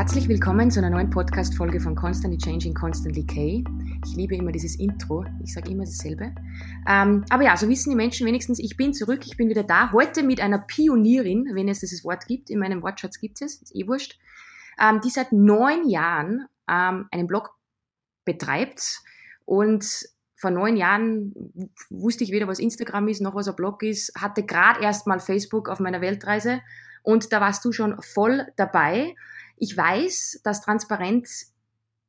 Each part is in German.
Herzlich willkommen zu einer neuen Podcast-Folge von Constantly Changing, Constantly K. Ich liebe immer dieses Intro. Ich sage immer dasselbe. Ähm, aber ja, so wissen die Menschen wenigstens, ich bin zurück, ich bin wieder da. Heute mit einer Pionierin, wenn es dieses Wort gibt. In meinem Wortschatz gibt es, ist eh wurscht. Ähm, die seit neun Jahren ähm, einen Blog betreibt und vor neun Jahren wusste ich weder, was Instagram ist, noch was ein Blog ist, hatte gerade erst mal Facebook auf meiner Weltreise und da warst du schon voll dabei. Ich weiß, dass Transparenz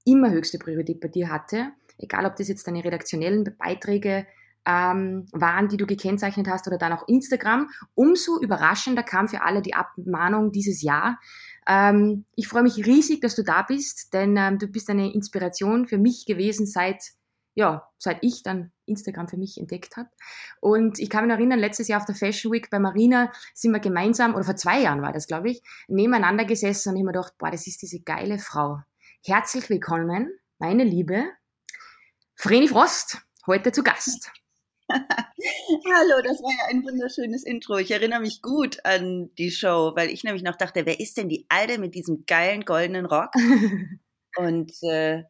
immer höchste Priorität bei dir hatte, egal ob das jetzt deine redaktionellen Beiträge ähm, waren, die du gekennzeichnet hast oder dann auch Instagram. Umso überraschender kam für alle die Abmahnung dieses Jahr. Ähm, ich freue mich riesig, dass du da bist, denn ähm, du bist eine Inspiration für mich gewesen seit ja, seit ich dann Instagram für mich entdeckt habe. Und ich kann mich erinnern, letztes Jahr auf der Fashion Week bei Marina sind wir gemeinsam, oder vor zwei Jahren war das, glaube ich, nebeneinander gesessen und ich mir gedacht, boah, das ist diese geile Frau. Herzlich willkommen, meine Liebe, Vreni Frost, heute zu Gast. Hallo, das war ja ein wunderschönes Intro. Ich erinnere mich gut an die Show, weil ich nämlich noch dachte, wer ist denn die Alte mit diesem geilen goldenen Rock? Und äh,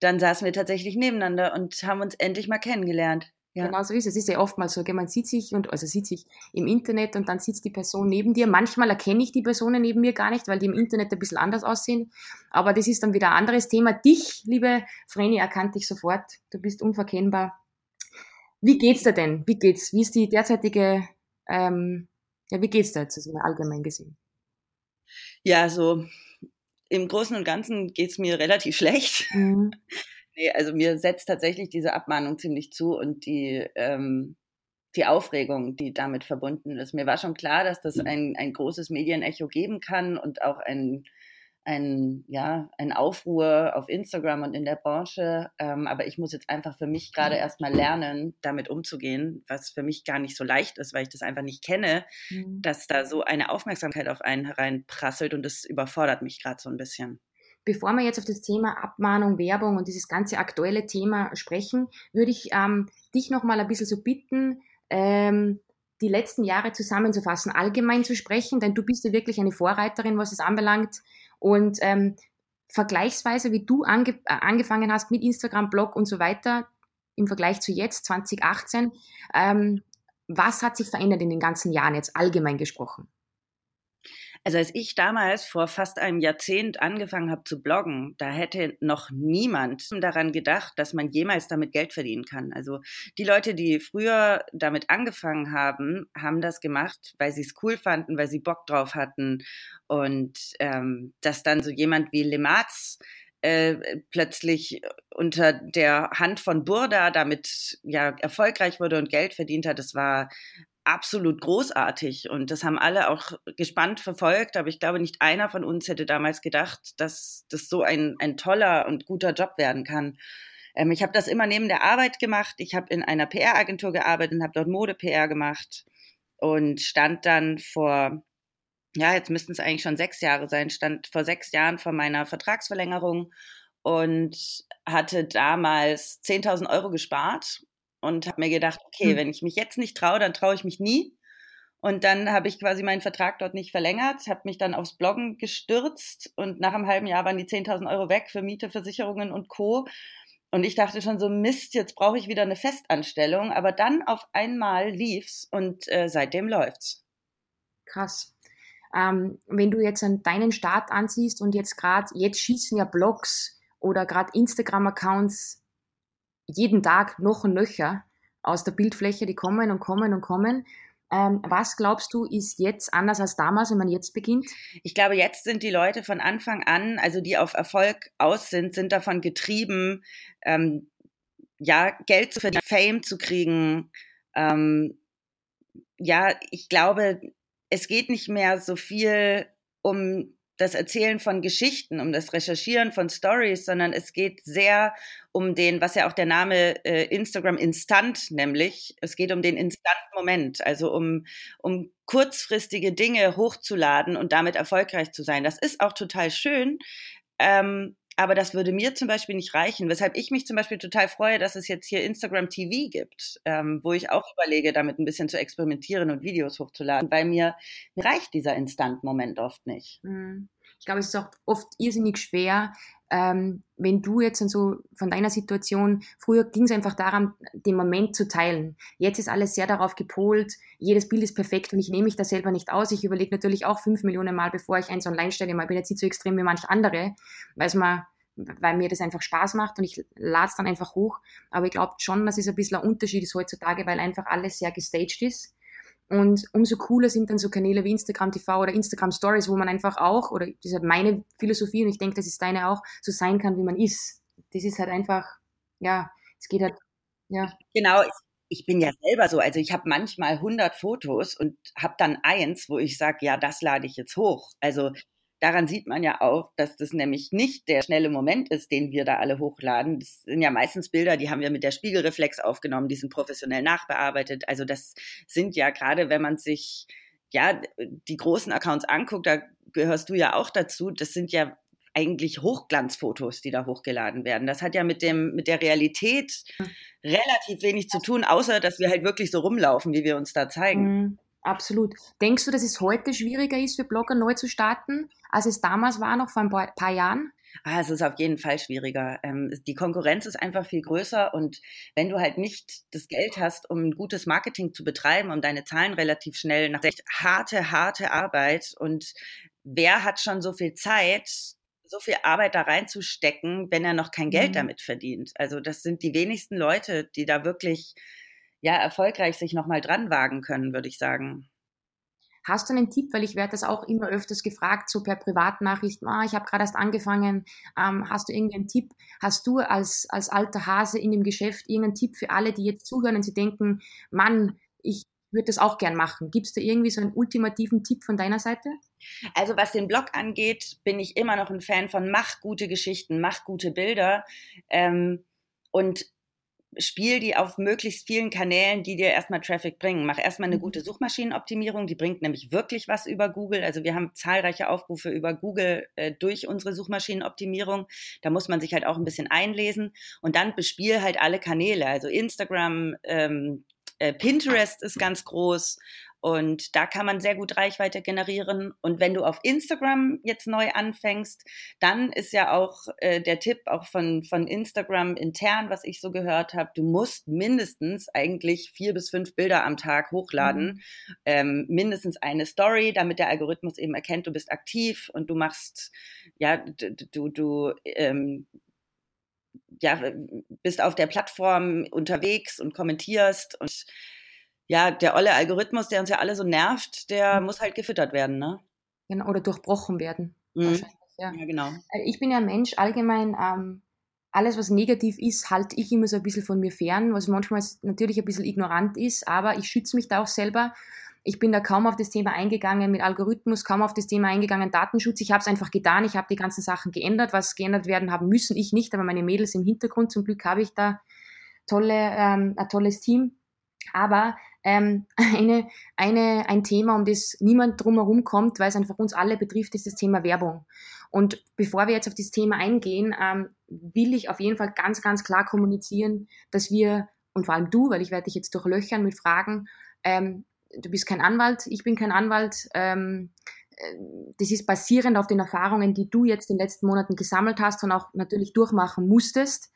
dann saßen wir tatsächlich nebeneinander und haben uns endlich mal kennengelernt. Ja. Genau so ist es. Es ist ja oftmals so, man sieht sich und also sieht sich im Internet und dann sitzt die Person neben dir. Manchmal erkenne ich die Personen neben mir gar nicht, weil die im Internet ein bisschen anders aussehen. Aber das ist dann wieder ein anderes Thema. Dich, liebe Vreni, erkannte ich sofort. Du bist unverkennbar. Wie geht's dir denn? Wie geht's? Wie ist die derzeitige, ähm, ja, wie geht's dir jetzt also allgemein gesehen? Ja, so im Großen und Ganzen geht es mir relativ schlecht. Mhm. Nee, also mir setzt tatsächlich diese Abmahnung ziemlich zu und die, ähm, die Aufregung, die damit verbunden ist. Mir war schon klar, dass das ein, ein großes Medienecho geben kann und auch ein ein, ja, ein Aufruhr auf Instagram und in der Branche. Ähm, aber ich muss jetzt einfach für mich gerade erstmal lernen, damit umzugehen, was für mich gar nicht so leicht ist, weil ich das einfach nicht kenne, mhm. dass da so eine Aufmerksamkeit auf einen hereinprasselt und das überfordert mich gerade so ein bisschen. Bevor wir jetzt auf das Thema Abmahnung, Werbung und dieses ganze aktuelle Thema sprechen, würde ich ähm, dich nochmal ein bisschen so bitten, ähm, die letzten Jahre zusammenzufassen, allgemein zu sprechen, denn du bist ja wirklich eine Vorreiterin, was es anbelangt, und ähm, vergleichsweise, wie du ange äh, angefangen hast mit Instagram, Blog und so weiter, im Vergleich zu jetzt, 2018, ähm, was hat sich verändert in den ganzen Jahren jetzt allgemein gesprochen? Also als ich damals vor fast einem Jahrzehnt angefangen habe zu bloggen, da hätte noch niemand daran gedacht, dass man jemals damit Geld verdienen kann. Also die Leute, die früher damit angefangen haben, haben das gemacht, weil sie es cool fanden, weil sie Bock drauf hatten. Und ähm, dass dann so jemand wie Lematz äh, plötzlich unter der Hand von Burda damit ja erfolgreich wurde und Geld verdient hat, das war absolut großartig und das haben alle auch gespannt verfolgt, aber ich glaube, nicht einer von uns hätte damals gedacht, dass das so ein, ein toller und guter Job werden kann. Ähm, ich habe das immer neben der Arbeit gemacht. Ich habe in einer PR-Agentur gearbeitet und habe dort Mode-PR gemacht und stand dann vor, ja, jetzt müssten es eigentlich schon sechs Jahre sein, stand vor sechs Jahren vor meiner Vertragsverlängerung und hatte damals 10.000 Euro gespart und habe mir gedacht, okay, hm. wenn ich mich jetzt nicht traue, dann traue ich mich nie. Und dann habe ich quasi meinen Vertrag dort nicht verlängert, habe mich dann aufs Bloggen gestürzt und nach einem halben Jahr waren die 10.000 Euro weg für Miete, Versicherungen und Co. Und ich dachte schon so, Mist, jetzt brauche ich wieder eine Festanstellung. Aber dann auf einmal lief's und äh, seitdem läuft's. Krass. Ähm, wenn du jetzt an deinen Start ansiehst und jetzt gerade, jetzt schießen ja Blogs oder gerade Instagram-Accounts jeden Tag noch und nöcher aus der Bildfläche, die kommen und kommen und kommen. Ähm, was glaubst du, ist jetzt anders als damals, wenn man jetzt beginnt? Ich glaube, jetzt sind die Leute von Anfang an, also die auf Erfolg aus sind, sind davon getrieben, ähm, ja, Geld zu verdienen, Fame zu kriegen. Ähm, ja, ich glaube, es geht nicht mehr so viel um das Erzählen von Geschichten, um das Recherchieren von Stories, sondern es geht sehr um den, was ja auch der Name äh, Instagram Instant nämlich, es geht um den Instant-Moment, also um, um kurzfristige Dinge hochzuladen und damit erfolgreich zu sein. Das ist auch total schön. Ähm, aber das würde mir zum Beispiel nicht reichen, weshalb ich mich zum Beispiel total freue, dass es jetzt hier Instagram TV gibt, ähm, wo ich auch überlege, damit ein bisschen zu experimentieren und Videos hochzuladen, weil mir, reicht dieser Instant-Moment oft nicht. Mhm. Ich glaube, es ist auch oft irrsinnig schwer, ähm, wenn du jetzt so von deiner Situation, früher ging es einfach darum, den Moment zu teilen. Jetzt ist alles sehr darauf gepolt, jedes Bild ist perfekt und ich nehme mich da selber nicht aus. Ich überlege natürlich auch fünf Millionen Mal, bevor ich eins online stelle. Ich bin jetzt nicht so extrem wie manche andere, weil man weil mir das einfach Spaß macht und ich lade es dann einfach hoch. Aber ich glaube schon, dass es ein bisschen ein Unterschied ist heutzutage, weil einfach alles sehr gestaged ist. Und umso cooler sind dann so Kanäle wie Instagram TV oder Instagram Stories, wo man einfach auch, oder das ist halt meine Philosophie und ich denke, das ist deine auch, so sein kann, wie man ist. Das ist halt einfach, ja, es geht halt, ja. Genau, ich, bin ja selber so. Also ich habe manchmal 100 Fotos und habe dann eins, wo ich sage, ja, das lade ich jetzt hoch. Also daran sieht man ja auch, dass das nämlich nicht der schnelle Moment ist, den wir da alle hochladen. Das sind ja meistens Bilder, die haben wir mit der Spiegelreflex aufgenommen, die sind professionell nachbearbeitet. Also das sind ja gerade, wenn man sich ja die großen Accounts anguckt, da gehörst du ja auch dazu. Das sind ja eigentlich Hochglanzfotos, die da hochgeladen werden. Das hat ja mit dem mit der Realität relativ wenig zu tun, außer dass wir halt wirklich so rumlaufen, wie wir uns da zeigen. Mhm. Absolut. Denkst du, dass es heute schwieriger ist für Blogger neu zu starten, als es damals war, noch vor ein paar, paar Jahren? Ah, es ist auf jeden Fall schwieriger. Ähm, die Konkurrenz ist einfach viel größer und wenn du halt nicht das Geld hast, um gutes Marketing zu betreiben, um deine Zahlen relativ schnell nach echt harte, harte Arbeit und wer hat schon so viel Zeit, so viel Arbeit da reinzustecken, wenn er noch kein Geld mhm. damit verdient? Also das sind die wenigsten Leute, die da wirklich ja, erfolgreich sich nochmal dran wagen können, würde ich sagen. Hast du einen Tipp, weil ich werde das auch immer öfters gefragt, so per Privatnachricht, ah, ich habe gerade erst angefangen, ähm, hast du irgendeinen Tipp? Hast du als, als alter Hase in dem Geschäft irgendeinen Tipp für alle, die jetzt zuhören und sie denken, Mann, ich würde das auch gern machen. Gibt es da irgendwie so einen ultimativen Tipp von deiner Seite? Also was den Blog angeht, bin ich immer noch ein Fan von mach gute Geschichten, mach gute Bilder. Ähm, und spiel die auf möglichst vielen Kanälen, die dir erstmal Traffic bringen. Mach erstmal eine mhm. gute Suchmaschinenoptimierung, die bringt nämlich wirklich was über Google. Also wir haben zahlreiche Aufrufe über Google äh, durch unsere Suchmaschinenoptimierung. Da muss man sich halt auch ein bisschen einlesen und dann bespiel halt alle Kanäle. Also Instagram, ähm, äh, Pinterest ist ganz groß und da kann man sehr gut Reichweite generieren. Und wenn du auf Instagram jetzt neu anfängst, dann ist ja auch äh, der Tipp auch von, von Instagram intern, was ich so gehört habe, du musst mindestens eigentlich vier bis fünf Bilder am Tag hochladen, mhm. ähm, mindestens eine Story, damit der Algorithmus eben erkennt, du bist aktiv und du machst, ja, du, du, ähm, ja, bist auf der Plattform unterwegs und kommentierst und ja, der olle Algorithmus, der uns ja alle so nervt, der mhm. muss halt gefüttert werden, ne? Genau, oder durchbrochen werden. Mhm. Ja. ja. genau. Äh, ich bin ja ein Mensch, allgemein, ähm, alles, was negativ ist, halte ich immer so ein bisschen von mir fern, was manchmal natürlich ein bisschen ignorant ist, aber ich schütze mich da auch selber. Ich bin da kaum auf das Thema eingegangen mit Algorithmus, kaum auf das Thema eingegangen Datenschutz. Ich habe es einfach getan. Ich habe die ganzen Sachen geändert, was geändert werden haben müssen. Ich nicht, aber meine Mädels im Hintergrund. Zum Glück habe ich da tolle, ähm, ein tolles Team. Aber ähm, eine, eine, ein Thema, um das niemand drumherum kommt, weil es einfach uns alle betrifft, ist das Thema Werbung. Und bevor wir jetzt auf das Thema eingehen, ähm, will ich auf jeden Fall ganz, ganz klar kommunizieren, dass wir, und vor allem du, weil ich werde dich jetzt durchlöchern mit Fragen, ähm, du bist kein Anwalt, ich bin kein Anwalt, ähm, äh, das ist basierend auf den Erfahrungen, die du jetzt in den letzten Monaten gesammelt hast und auch natürlich durchmachen musstest.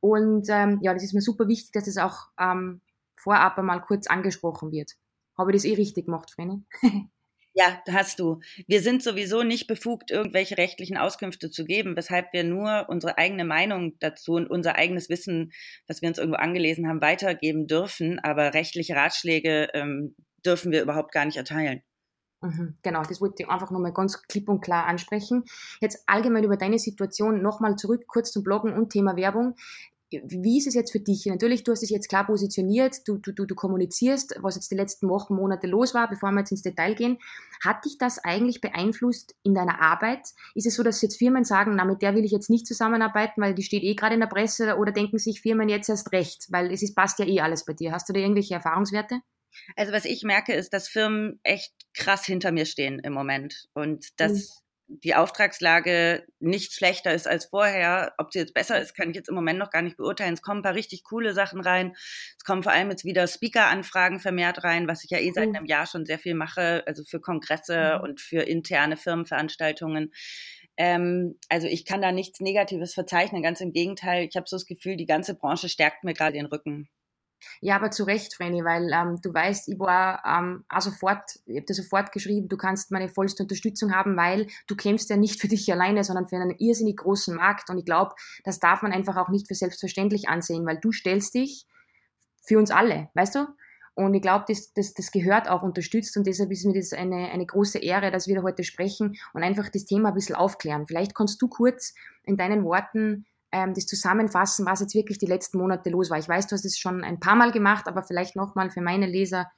Und ähm, ja, das ist mir super wichtig, dass es auch ähm, vorab einmal kurz angesprochen wird. Habe ich das eh richtig gemacht, Vreni? Ja, hast du. Wir sind sowieso nicht befugt, irgendwelche rechtlichen Auskünfte zu geben, weshalb wir nur unsere eigene Meinung dazu und unser eigenes Wissen, was wir uns irgendwo angelesen haben, weitergeben dürfen. Aber rechtliche Ratschläge ähm, dürfen wir überhaupt gar nicht erteilen. Mhm, genau, das wollte ich einfach nochmal ganz klipp und klar ansprechen. Jetzt allgemein über deine Situation nochmal zurück, kurz zum Bloggen und Thema Werbung wie ist es jetzt für dich? Natürlich, du hast dich jetzt klar positioniert, du, du, du, du kommunizierst, was jetzt die letzten Wochen, Monate los war, bevor wir jetzt ins Detail gehen. Hat dich das eigentlich beeinflusst in deiner Arbeit? Ist es so, dass jetzt Firmen sagen, na, mit der will ich jetzt nicht zusammenarbeiten, weil die steht eh gerade in der Presse oder denken sich Firmen jetzt erst recht, weil es ist, passt ja eh alles bei dir. Hast du da irgendwelche Erfahrungswerte? Also was ich merke, ist, dass Firmen echt krass hinter mir stehen im Moment und dass mhm die Auftragslage nicht schlechter ist als vorher. Ob sie jetzt besser ist, kann ich jetzt im Moment noch gar nicht beurteilen. Es kommen ein paar richtig coole Sachen rein. Es kommen vor allem jetzt wieder Speaker-Anfragen vermehrt rein, was ich ja eh seit mhm. einem Jahr schon sehr viel mache, also für Kongresse mhm. und für interne Firmenveranstaltungen. Ähm, also ich kann da nichts Negatives verzeichnen, ganz im Gegenteil. Ich habe so das Gefühl, die ganze Branche stärkt mir gerade den Rücken. Ja, aber zu Recht, Vreni, weil ähm, du weißt, ich war ähm, auch sofort, ich habe dir sofort geschrieben, du kannst meine vollste Unterstützung haben, weil du kämpfst ja nicht für dich alleine, sondern für einen irrsinnig großen Markt. Und ich glaube, das darf man einfach auch nicht für selbstverständlich ansehen, weil du stellst dich für uns alle, weißt du? Und ich glaube, das, das, das gehört auch unterstützt und deshalb ist mir das eine, eine große Ehre, dass wir da heute sprechen und einfach das Thema ein bisschen aufklären. Vielleicht kannst du kurz in deinen Worten ähm, das zusammenfassen, was jetzt wirklich die letzten Monate los war. Ich weiß, du hast es schon ein paar Mal gemacht, aber vielleicht nochmal für meine Leser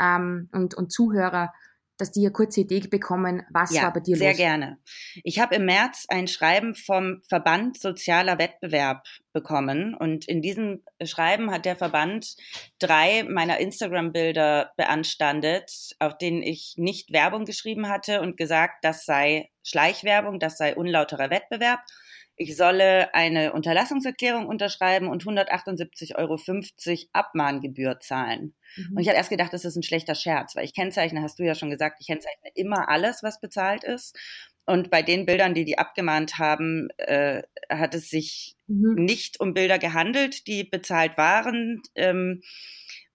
ähm, und, und Zuhörer, dass die eine kurze Idee bekommen, was ja, war bei dir sehr los? Sehr gerne. Ich habe im März ein Schreiben vom Verband Sozialer Wettbewerb bekommen und in diesem Schreiben hat der Verband drei meiner Instagram-Bilder beanstandet, auf denen ich nicht Werbung geschrieben hatte und gesagt, das sei Schleichwerbung, das sei unlauterer Wettbewerb ich solle eine Unterlassungserklärung unterschreiben und 178,50 Euro Abmahngebühr zahlen. Mhm. Und ich hatte erst gedacht, das ist ein schlechter Scherz, weil ich kennzeichne, hast du ja schon gesagt, ich kennzeichne immer alles, was bezahlt ist. Und bei den Bildern, die die abgemahnt haben, äh, hat es sich mhm. nicht um Bilder gehandelt, die bezahlt waren. Ähm,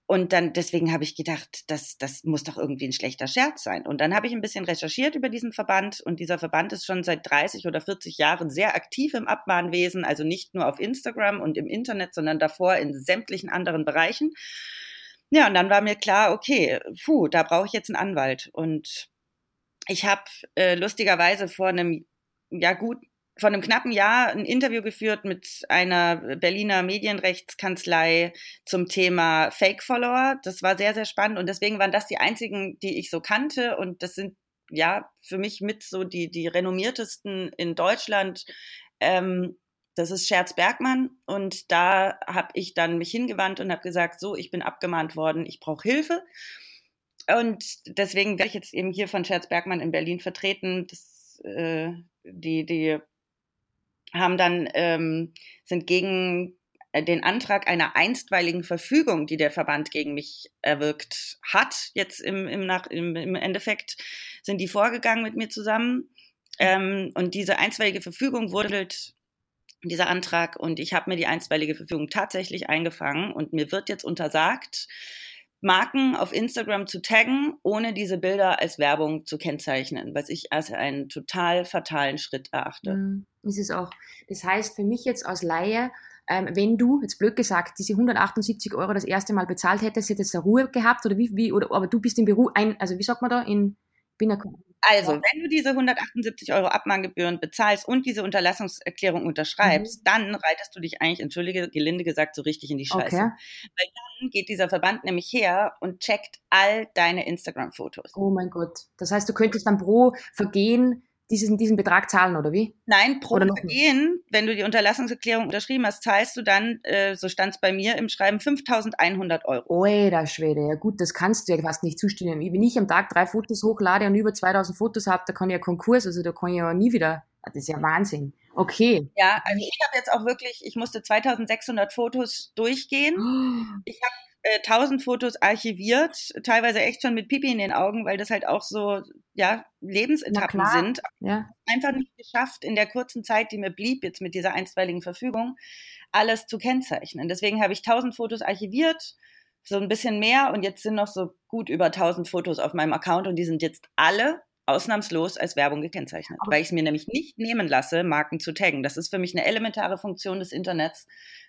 und dann, deswegen habe ich gedacht, das, das muss doch irgendwie ein schlechter Scherz sein. Und dann habe ich ein bisschen recherchiert über diesen Verband. Und dieser Verband ist schon seit 30 oder 40 Jahren sehr aktiv im Abmahnwesen. Also nicht nur auf Instagram und im Internet, sondern davor in sämtlichen anderen Bereichen. Ja, und dann war mir klar, okay, puh, da brauche ich jetzt einen Anwalt. Und ich habe äh, lustigerweise vor einem, ja gut, vor einem knappen Jahr ein Interview geführt mit einer Berliner Medienrechtskanzlei zum Thema Fake-Follower. Das war sehr, sehr spannend und deswegen waren das die einzigen, die ich so kannte und das sind ja für mich mit so die, die renommiertesten in Deutschland. Ähm, das ist Scherz Bergmann und da habe ich dann mich hingewandt und habe gesagt, so, ich bin abgemahnt worden, ich brauche Hilfe. Und deswegen werde ich jetzt eben hier von Scherz Bergmann in Berlin vertreten. Das, äh, die, die haben dann, ähm, sind gegen äh, den Antrag einer einstweiligen Verfügung, die der Verband gegen mich erwirkt hat, jetzt im, im, nach, im, im Endeffekt, sind die vorgegangen mit mir zusammen. Ähm, und diese einstweilige Verfügung wurde dieser Antrag und ich habe mir die einstweilige Verfügung tatsächlich eingefangen und mir wird jetzt untersagt, Marken auf Instagram zu taggen, ohne diese Bilder als Werbung zu kennzeichnen, was ich als einen total fatalen Schritt erachte. Mhm, ist es auch. Das heißt für mich jetzt als Laie, ähm, wenn du, jetzt blöd gesagt, diese 178 Euro das erste Mal bezahlt hättest, hättest du Ruhe gehabt oder wie, wie, oder, aber du bist im Büro ein, also wie sagt man da, in, bin also, wenn du diese 178 Euro Abmahngebühren bezahlst und diese Unterlassungserklärung unterschreibst, mhm. dann reitest du dich eigentlich, entschuldige, gelinde gesagt, so richtig in die Scheiße. Okay. Weil dann geht dieser Verband nämlich her und checkt all deine Instagram-Fotos. Oh mein Gott. Das heißt, du könntest dann pro Vergehen diesen, diesen Betrag zahlen, oder wie? Nein, pro Vergehen, wenn du die Unterlassungserklärung unterschrieben hast, zahlst du dann, äh, so stand es bei mir im Schreiben, 5.100 Euro. Oida Schwede, ja gut, das kannst du ja fast nicht zustimmen. Wenn ich am Tag drei Fotos hochlade und über 2.000 Fotos habe, da kann ich ja Konkurs, also da kann ich ja nie wieder, das ist ja Wahnsinn. Okay. Ja, also ich habe jetzt auch wirklich, ich musste 2600 Fotos durchgehen. Oh. Ich habe 1000 äh, Fotos archiviert, teilweise echt schon mit Pipi in den Augen, weil das halt auch so, ja, Lebensetappen sind. Ja. Einfach nicht geschafft, in der kurzen Zeit, die mir blieb, jetzt mit dieser einstweiligen Verfügung, alles zu kennzeichnen. Deswegen habe ich 1000 Fotos archiviert, so ein bisschen mehr und jetzt sind noch so gut über 1000 Fotos auf meinem Account und die sind jetzt alle ausnahmslos als Werbung gekennzeichnet, weil ich es mir nämlich nicht nehmen lasse, Marken zu taggen. Das ist für mich eine elementare Funktion des Internets.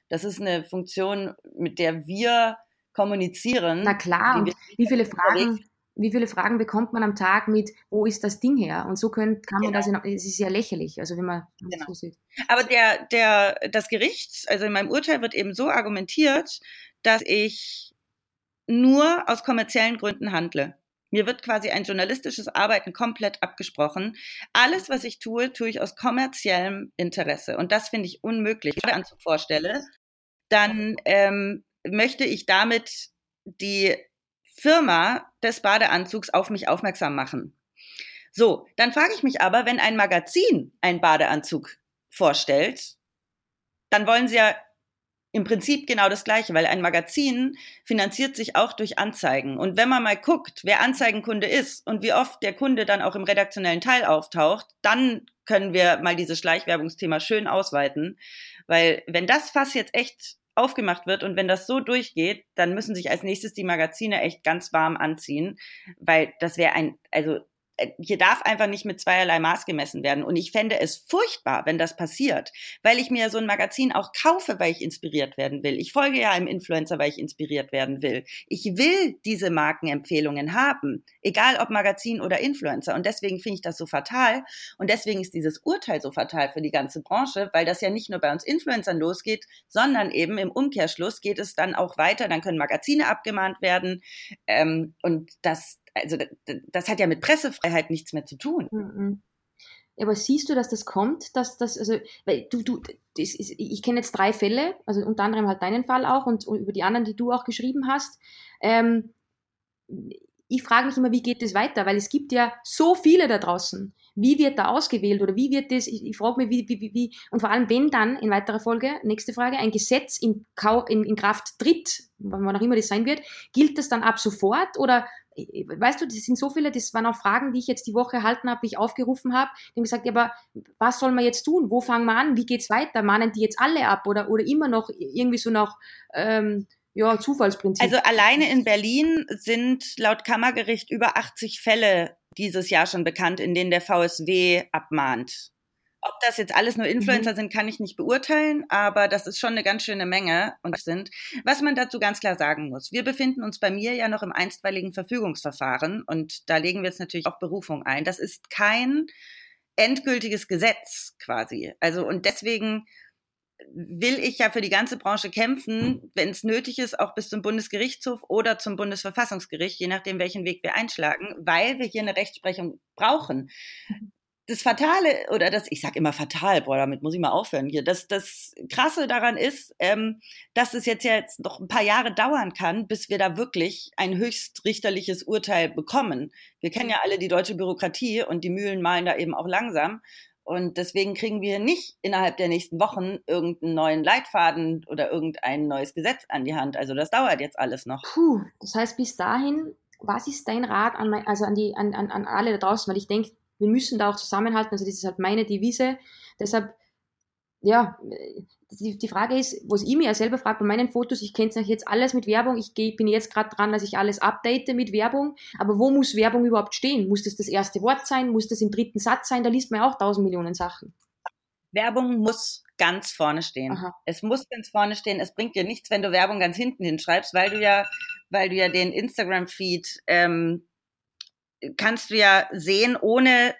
Das ist eine Funktion, mit der wir kommunizieren. Na klar, und wie viele Fragen, wie viele Fragen bekommt man am Tag mit, wo ist das Ding her? Und so könnt, kann man genau. das, es ist ja lächerlich, also wenn man genau. so sieht. Aber der, der, das Gericht, also in meinem Urteil wird eben so argumentiert, dass ich nur aus kommerziellen Gründen handle. Mir wird quasi ein journalistisches Arbeiten komplett abgesprochen. Alles, was ich tue, tue ich aus kommerziellem Interesse. Und das finde ich unmöglich. Wenn ich mir vorstelle, dann ähm, möchte ich damit die Firma des Badeanzugs auf mich aufmerksam machen. So, dann frage ich mich aber, wenn ein Magazin einen Badeanzug vorstellt, dann wollen sie ja im Prinzip genau das Gleiche, weil ein Magazin finanziert sich auch durch Anzeigen. Und wenn man mal guckt, wer Anzeigenkunde ist und wie oft der Kunde dann auch im redaktionellen Teil auftaucht, dann können wir mal dieses Schleichwerbungsthema schön ausweiten. Weil wenn das Fass jetzt echt aufgemacht wird und wenn das so durchgeht, dann müssen sich als nächstes die Magazine echt ganz warm anziehen, weil das wäre ein, also hier darf einfach nicht mit zweierlei Maß gemessen werden. Und ich fände es furchtbar, wenn das passiert, weil ich mir so ein Magazin auch kaufe, weil ich inspiriert werden will. Ich folge ja einem Influencer, weil ich inspiriert werden will. Ich will diese Markenempfehlungen haben, egal ob Magazin oder Influencer. Und deswegen finde ich das so fatal. Und deswegen ist dieses Urteil so fatal für die ganze Branche, weil das ja nicht nur bei uns Influencern losgeht, sondern eben im Umkehrschluss geht es dann auch weiter. Dann können Magazine abgemahnt werden. Ähm, und das, also das hat ja mit Pressefreiheit nichts mehr zu tun. Mhm. Aber siehst du, dass das kommt, dass das, also, weil du, du, ist, ich kenne jetzt drei Fälle, also unter anderem halt deinen Fall auch und, und über die anderen, die du auch geschrieben hast. Ähm, ich frage mich immer, wie geht das weiter? Weil es gibt ja so viele da draußen. Wie wird da ausgewählt oder wie wird das? Ich, ich frage mich, wie, wie, wie, und vor allem, wenn dann in weiterer Folge, nächste Frage, ein Gesetz in, in, in Kraft tritt, wann auch immer das sein wird, gilt das dann ab sofort oder weißt du, das sind so viele, das waren auch Fragen, die ich jetzt die Woche erhalten habe, wie ich aufgerufen habe, die haben gesagt, ja, aber was soll man jetzt tun? Wo fangen wir an? Wie geht's weiter? Mahnen die jetzt alle ab oder, oder immer noch irgendwie so nach ähm, ja, Zufallsprinzip? Also alleine in Berlin sind laut Kammergericht über 80 Fälle dieses Jahr schon bekannt, in denen der VSW abmahnt. Ob das jetzt alles nur Influencer mhm. sind, kann ich nicht beurteilen, aber das ist schon eine ganz schöne Menge und sind. Was man dazu ganz klar sagen muss, wir befinden uns bei mir ja noch im einstweiligen Verfügungsverfahren und da legen wir jetzt natürlich auch Berufung ein. Das ist kein endgültiges Gesetz quasi. Also und deswegen will ich ja für die ganze Branche kämpfen, wenn es nötig ist, auch bis zum Bundesgerichtshof oder zum Bundesverfassungsgericht, je nachdem, welchen Weg wir einschlagen, weil wir hier eine Rechtsprechung brauchen. Mhm das Fatale, oder das, ich sag immer fatal, boah, damit muss ich mal aufhören hier. Das, das Krasse daran ist, ähm, dass es jetzt ja jetzt noch ein paar Jahre dauern kann, bis wir da wirklich ein höchstrichterliches Urteil bekommen. Wir kennen ja alle die deutsche Bürokratie und die Mühlen malen da eben auch langsam. Und deswegen kriegen wir nicht innerhalb der nächsten Wochen irgendeinen neuen Leitfaden oder irgendein neues Gesetz an die Hand. Also das dauert jetzt alles noch. Puh, das heißt, bis dahin, was ist dein Rat an, mein, also an, die, an, an, an alle da draußen? Weil ich denke, wir müssen da auch zusammenhalten. Also das ist halt meine Devise. Deshalb, ja, die, die Frage ist, was ich mir ja selber frage bei meinen Fotos, ich kenne jetzt alles mit Werbung, ich geh, bin jetzt gerade dran, dass ich alles update mit Werbung, aber wo muss Werbung überhaupt stehen? Muss das das erste Wort sein? Muss das im dritten Satz sein? Da liest man ja auch tausend Millionen Sachen. Werbung muss ganz vorne stehen. Aha. Es muss ganz vorne stehen. Es bringt dir nichts, wenn du Werbung ganz hinten hinschreibst, weil du ja, weil du ja den Instagram-Feed ähm, kannst du ja sehen, ohne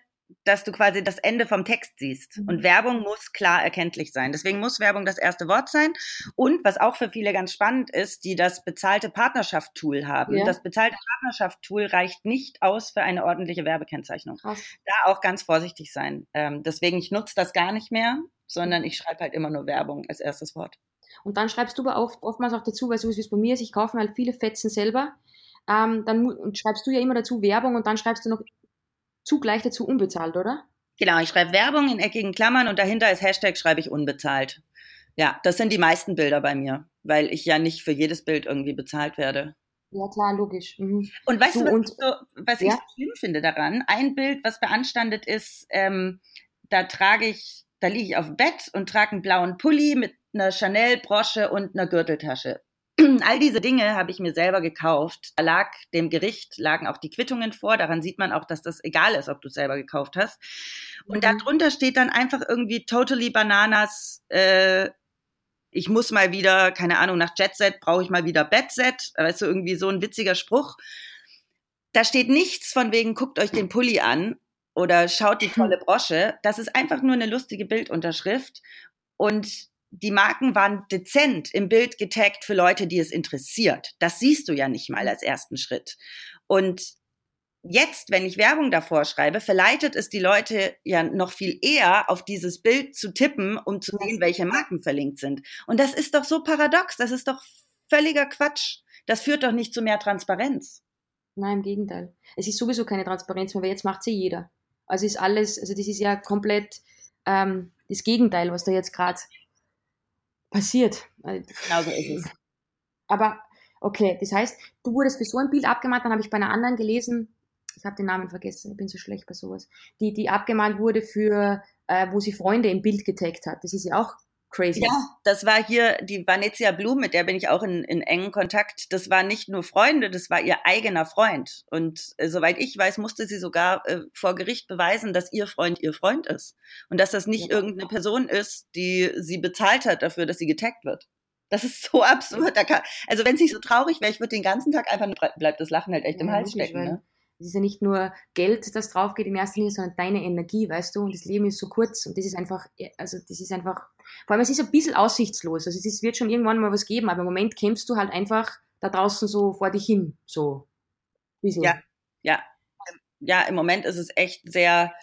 dass du quasi das Ende vom Text siehst. Und mhm. Werbung muss klar erkenntlich sein. Deswegen muss Werbung das erste Wort sein. Und was auch für viele ganz spannend ist, die das bezahlte Partnerschaft-Tool haben. Ja. Das bezahlte Partnerschaft-Tool reicht nicht aus für eine ordentliche Werbekennzeichnung. Krass. Da auch ganz vorsichtig sein. Ähm, deswegen, ich nutze das gar nicht mehr, sondern ich schreibe halt immer nur Werbung als erstes Wort. Und dann schreibst du aber auch oftmals auch dazu, weil so ist es bei mir ist, ich kaufe mir halt viele Fetzen selber ähm, dann schreibst du ja immer dazu Werbung und dann schreibst du noch zugleich dazu unbezahlt, oder? Genau, ich schreibe Werbung in eckigen Klammern und dahinter als Hashtag schreibe ich unbezahlt. Ja, das sind die meisten Bilder bei mir, weil ich ja nicht für jedes Bild irgendwie bezahlt werde. Ja, klar, logisch. Mhm. Und weißt du, du was, und, ich, so, was ja? ich so schlimm finde daran? Ein Bild, was beanstandet ist, ähm, da trage ich, da liege ich auf dem Bett und trage einen blauen Pulli mit einer Chanel-Brosche und einer Gürteltasche. All diese Dinge habe ich mir selber gekauft. Da lag dem Gericht, lagen auch die Quittungen vor. Daran sieht man auch, dass das egal ist, ob du es selber gekauft hast. Und mhm. darunter steht dann einfach irgendwie totally bananas, äh, ich muss mal wieder, keine Ahnung, nach Jetset brauche ich mal wieder Bedset. Weißt du, irgendwie so ein witziger Spruch. Da steht nichts von wegen, guckt euch den Pulli an oder schaut die tolle Brosche. Das ist einfach nur eine lustige Bildunterschrift. Und die Marken waren dezent im Bild getaggt für Leute, die es interessiert. Das siehst du ja nicht mal als ersten Schritt. Und jetzt, wenn ich Werbung davor schreibe, verleitet es die Leute ja noch viel eher, auf dieses Bild zu tippen, um zu sehen, welche Marken verlinkt sind. Und das ist doch so paradox. Das ist doch völliger Quatsch. Das führt doch nicht zu mehr Transparenz. Nein, im Gegenteil. Es ist sowieso keine Transparenz mehr, weil jetzt macht sie jeder. Also ist alles, also das ist ja komplett ähm, das Gegenteil, was da jetzt gerade passiert. Genau so ist es. Aber okay, das heißt, du wurdest für so ein Bild abgemahnt, dann habe ich bei einer anderen gelesen, ich habe den Namen vergessen, ich bin so schlecht bei sowas, die, die abgemahnt wurde für, äh, wo sie Freunde im Bild getaggt hat. Das ist ja auch crazy. Ja, das war hier die Vanessa Blum, mit der bin ich auch in, in engen Kontakt. Das war nicht nur Freunde, das war ihr eigener Freund. Und äh, soweit ich weiß, musste sie sogar äh, vor Gericht beweisen, dass ihr Freund ihr Freund ist. Und dass das nicht ja. irgendeine Person ist, die sie bezahlt hat dafür, dass sie getaggt wird. Das ist so absurd. Kann, also wenn es nicht so traurig wäre, ich würde den ganzen Tag einfach nur, bleibt das Lachen halt echt ja, im Hals stecken. Ne? Es ist ja nicht nur Geld, das drauf geht in erster Linie, sondern deine Energie, weißt du? Und das Leben ist so kurz und das ist einfach, also das ist einfach, vor allem es ist ein bisschen aussichtslos. Also es wird schon irgendwann mal was geben, aber im Moment kämpfst du halt einfach da draußen so vor dich hin, so. Bisschen. Ja, ja. Ja, im Moment ist es echt sehr,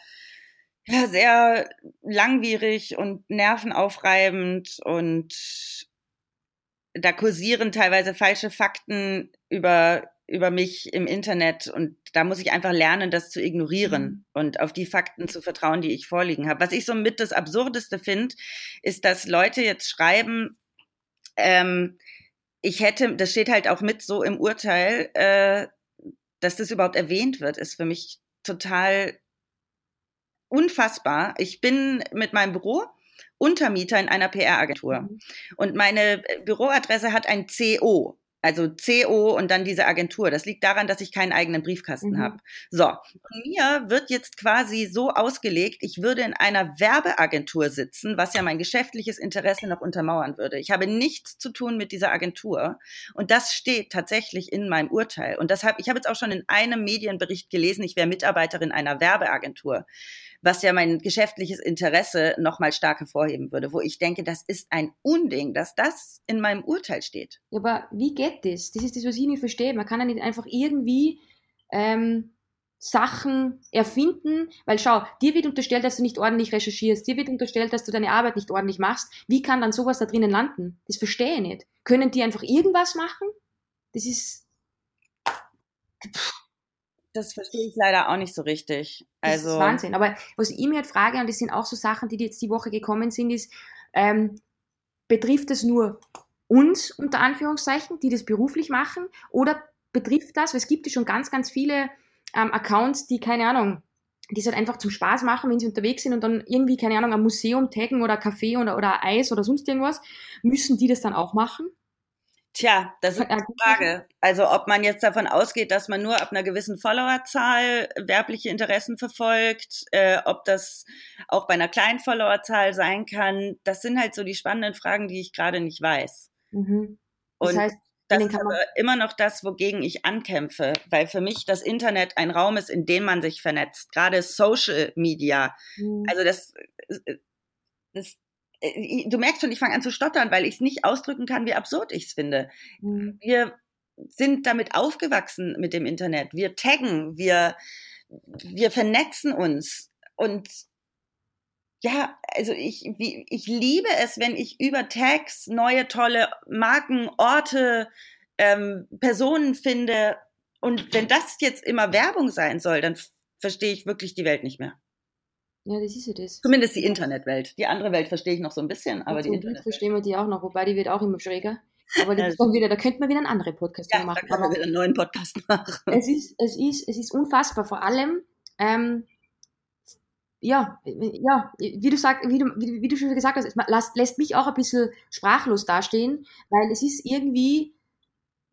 ja, sehr langwierig und nervenaufreibend und da kursieren teilweise falsche Fakten über über mich im Internet und da muss ich einfach lernen, das zu ignorieren mhm. und auf die Fakten zu vertrauen, die ich vorliegen habe. Was ich so mit das Absurdeste finde, ist, dass Leute jetzt schreiben, ähm, ich hätte, das steht halt auch mit so im Urteil, äh, dass das überhaupt erwähnt wird, ist für mich total unfassbar. Ich bin mit meinem Büro Untermieter in einer PR-Agentur mhm. und meine Büroadresse hat ein CO. Also CO und dann diese Agentur. Das liegt daran, dass ich keinen eigenen Briefkasten mhm. habe. So, und mir wird jetzt quasi so ausgelegt, ich würde in einer Werbeagentur sitzen, was ja mein geschäftliches Interesse noch untermauern würde. Ich habe nichts zu tun mit dieser Agentur und das steht tatsächlich in meinem Urteil. Und deshalb, ich habe jetzt auch schon in einem Medienbericht gelesen, ich wäre Mitarbeiterin einer Werbeagentur was ja mein geschäftliches Interesse nochmal stark hervorheben würde, wo ich denke, das ist ein Unding, dass das in meinem Urteil steht. Aber wie geht das? Das ist das, was ich nicht verstehe. Man kann ja nicht einfach irgendwie ähm, Sachen erfinden, weil schau, dir wird unterstellt, dass du nicht ordentlich recherchierst, dir wird unterstellt, dass du deine Arbeit nicht ordentlich machst. Wie kann dann sowas da drinnen landen? Das verstehe ich nicht. Können die einfach irgendwas machen? Das ist. Pff das verstehe ich leider auch nicht so richtig. Also, das ist Wahnsinn. Aber was ich mir halt frage, und das sind auch so Sachen, die jetzt die Woche gekommen sind, ist, ähm, betrifft das nur uns, unter Anführungszeichen, die das beruflich machen, oder betrifft das, weil es gibt ja schon ganz, ganz viele ähm, Accounts, die, keine Ahnung, die es halt einfach zum Spaß machen, wenn sie unterwegs sind und dann irgendwie, keine Ahnung, ein Museum taggen oder Kaffee oder, oder Eis oder sonst irgendwas, müssen die das dann auch machen? Tja, das ist eine Frage. Also ob man jetzt davon ausgeht, dass man nur ab einer gewissen Followerzahl werbliche Interessen verfolgt, äh, ob das auch bei einer kleinen Followerzahl sein kann, das sind halt so die spannenden Fragen, die ich gerade nicht weiß. Mhm. Das Und heißt, das ist aber immer noch das, wogegen ich ankämpfe, weil für mich das Internet ein Raum ist, in dem man sich vernetzt, gerade Social Media. Mhm. Also das, äh, das äh, du merkst schon, ich fange an zu stottern, weil ich es nicht ausdrücken kann, wie absurd ich es finde. Mhm. Wir sind damit aufgewachsen mit dem Internet. Wir taggen, wir, wir vernetzen uns. Und ja, also ich, wie, ich liebe es, wenn ich über Tags neue tolle Marken, Orte, ähm, Personen finde. Und wenn das jetzt immer Werbung sein soll, dann verstehe ich wirklich die Welt nicht mehr. Ja, das ist ja das. Zumindest die Internetwelt. Die andere Welt verstehe ich noch so ein bisschen, aber die Internetwelt. verstehen wir die auch noch, wobei die wird auch immer schräger. Aber das also, wieder, da könnte man wieder einen anderen Podcast ja, machen. Da können wir wieder einen neuen Podcast machen. Es ist, es ist, es ist unfassbar. Vor allem, ähm, ja, ja, wie du sagst, wie du, wie, wie du schon gesagt hast, es lässt, lässt mich auch ein bisschen sprachlos dastehen, weil es ist irgendwie,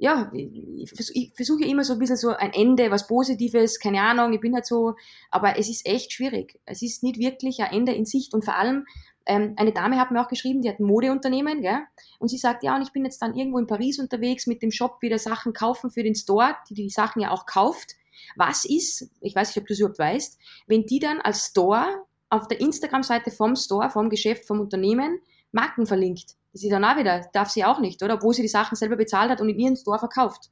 ja, ich, versuche immer so ein bisschen so ein Ende, was Positives, keine Ahnung, ich bin halt so, aber es ist echt schwierig. Es ist nicht wirklich ein Ende in Sicht und vor allem, ähm, eine Dame hat mir auch geschrieben, die hat ein Modeunternehmen, gell? und sie sagt, ja, und ich bin jetzt dann irgendwo in Paris unterwegs mit dem Shop wieder Sachen kaufen für den Store, die die Sachen ja auch kauft. Was ist, ich weiß nicht, ob du es überhaupt weißt, wenn die dann als Store auf der Instagram-Seite vom Store, vom Geschäft, vom Unternehmen Marken verlinkt? Das ist dann auch wieder, darf sie auch nicht, oder? Obwohl sie die Sachen selber bezahlt hat und in ihren Store verkauft.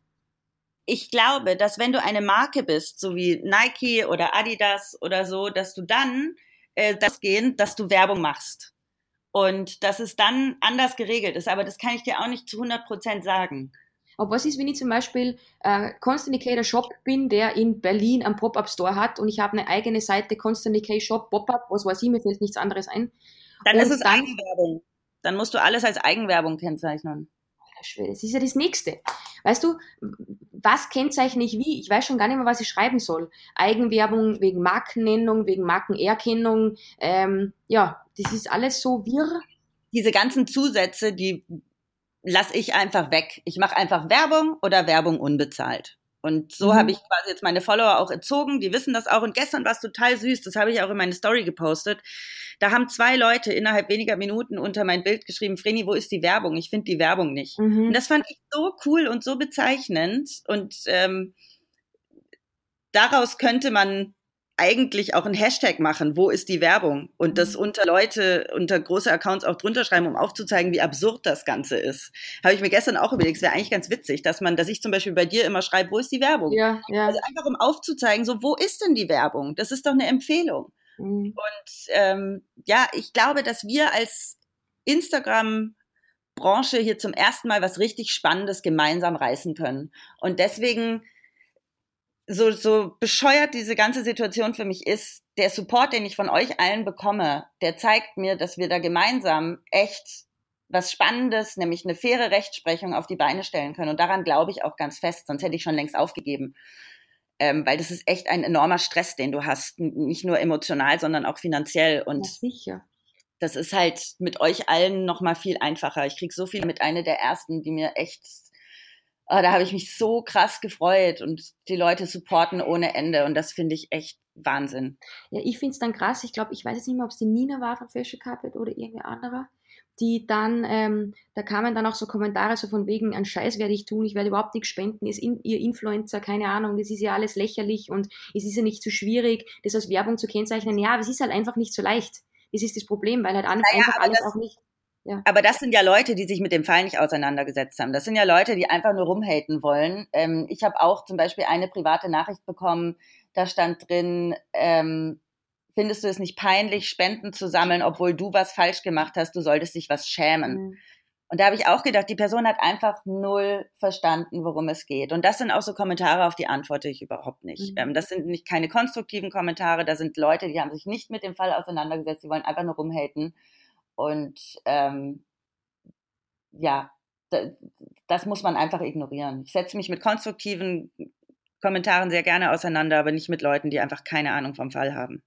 Ich glaube, dass wenn du eine Marke bist, so wie Nike oder Adidas oder so, dass du dann äh, das gehen, dass du Werbung machst. Und dass es dann anders geregelt ist. Aber das kann ich dir auch nicht zu 100 Prozent sagen. Aber was ist, wenn ich zum Beispiel äh, Constant Decay Shop bin, der in Berlin einen Pop-Up-Store hat und ich habe eine eigene Seite Constant Decay Shop, Pop-Up, was weiß ich, mir fällt nichts anderes ein. Dann und ist es dann, Eigenwerbung. Dann musst du alles als Eigenwerbung kennzeichnen. Schwede, das ist ja das Nächste. Weißt du, was kennzeichne ich wie? Ich weiß schon gar nicht mehr, was ich schreiben soll. Eigenwerbung wegen Markennennung, wegen Markenerkennung. Ähm, ja, das ist alles so wirr. Diese ganzen Zusätze, die lasse ich einfach weg. Ich mache einfach Werbung oder Werbung unbezahlt. Und so mhm. habe ich quasi jetzt meine Follower auch erzogen, die wissen das auch. Und gestern war es total süß, das habe ich auch in meine Story gepostet. Da haben zwei Leute innerhalb weniger Minuten unter mein Bild geschrieben, Vreni, wo ist die Werbung? Ich finde die Werbung nicht. Mhm. Und das fand ich so cool und so bezeichnend. Und ähm, daraus könnte man eigentlich auch ein Hashtag machen, wo ist die Werbung? Und das mhm. unter Leute, unter große Accounts auch drunter schreiben, um aufzuzeigen, wie absurd das Ganze ist. Habe ich mir gestern auch überlegt, es wäre eigentlich ganz witzig, dass man, dass ich zum Beispiel bei dir immer schreibe, wo ist die Werbung? Ja, ja. Also einfach um aufzuzeigen, so, wo ist denn die Werbung? Das ist doch eine Empfehlung. Mhm. Und ähm, ja, ich glaube, dass wir als Instagram Branche hier zum ersten Mal was richtig Spannendes gemeinsam reißen können. Und deswegen so, so bescheuert diese ganze Situation für mich ist, der Support, den ich von euch allen bekomme, der zeigt mir, dass wir da gemeinsam echt was Spannendes, nämlich eine faire Rechtsprechung auf die Beine stellen können. Und daran glaube ich auch ganz fest, sonst hätte ich schon längst aufgegeben. Ähm, weil das ist echt ein enormer Stress, den du hast. Nicht nur emotional, sondern auch finanziell. Und ja, sicher. Das ist halt mit euch allen noch mal viel einfacher. Ich krieg so viel mit einer der ersten, die mir echt oh, da habe ich mich so krass gefreut und die Leute supporten ohne Ende und das finde ich echt Wahnsinn. Ja, ich finde es dann krass. Ich glaube, ich weiß jetzt nicht mehr, ob es die Nina war von Fashion Carpet oder irgendwer anderer, die dann, ähm, da kamen dann auch so Kommentare so von wegen, ein Scheiß werde ich tun, ich werde überhaupt nichts spenden, ist in, ihr Influencer, keine Ahnung, das ist ja alles lächerlich und es ist ja nicht so schwierig, das als Werbung zu kennzeichnen. Ja, aber es ist halt einfach nicht so leicht. Das ist das Problem, weil halt naja, einfach alles auch nicht ja. Aber das sind ja Leute, die sich mit dem Fall nicht auseinandergesetzt haben. Das sind ja Leute, die einfach nur rumhaten wollen. Ähm, ich habe auch zum Beispiel eine private Nachricht bekommen, da stand drin, ähm, findest du es nicht peinlich, Spenden zu sammeln, obwohl du was falsch gemacht hast, du solltest dich was schämen. Mhm. Und da habe ich auch gedacht, die Person hat einfach null verstanden, worum es geht. Und das sind auch so Kommentare, auf die antworte ich überhaupt nicht. Mhm. Ähm, das sind nicht keine konstruktiven Kommentare, da sind Leute, die haben sich nicht mit dem Fall auseinandergesetzt, die wollen einfach nur rumhaten. Und ähm, ja, das muss man einfach ignorieren. Ich setze mich mit konstruktiven Kommentaren sehr gerne auseinander, aber nicht mit Leuten, die einfach keine Ahnung vom Fall haben.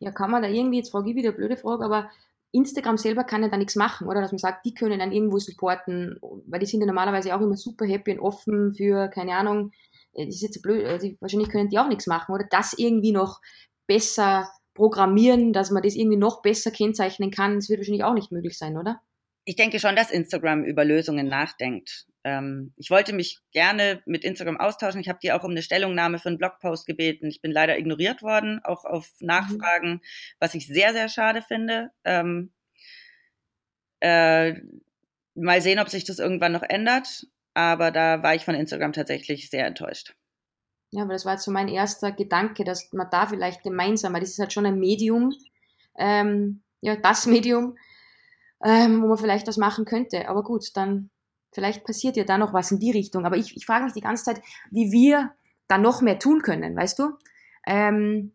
Ja, kann man da irgendwie, jetzt frage ich wieder eine blöde Frage, aber Instagram selber kann ja da nichts machen, oder? Dass man sagt, die können dann irgendwo supporten, weil die sind ja normalerweise auch immer super happy und offen für, keine Ahnung, äh, das ist jetzt blöd, also wahrscheinlich können die auch nichts machen, oder? Das irgendwie noch besser programmieren, dass man das irgendwie noch besser kennzeichnen kann, das wird wahrscheinlich auch nicht möglich sein, oder? Ich denke schon, dass Instagram über Lösungen nachdenkt. Ähm, ich wollte mich gerne mit Instagram austauschen. Ich habe die auch um eine Stellungnahme für einen Blogpost gebeten. Ich bin leider ignoriert worden, auch auf mhm. Nachfragen, mhm. was ich sehr, sehr schade finde. Ähm, äh, mal sehen, ob sich das irgendwann noch ändert. Aber da war ich von Instagram tatsächlich sehr enttäuscht. Ja, aber das war jetzt so mein erster Gedanke, dass man da vielleicht gemeinsam, weil das ist halt schon ein Medium, ähm, ja, das Medium, ähm, wo man vielleicht was machen könnte. Aber gut, dann vielleicht passiert ja da noch was in die Richtung. Aber ich, ich frage mich die ganze Zeit, wie wir da noch mehr tun können, weißt du? Ähm,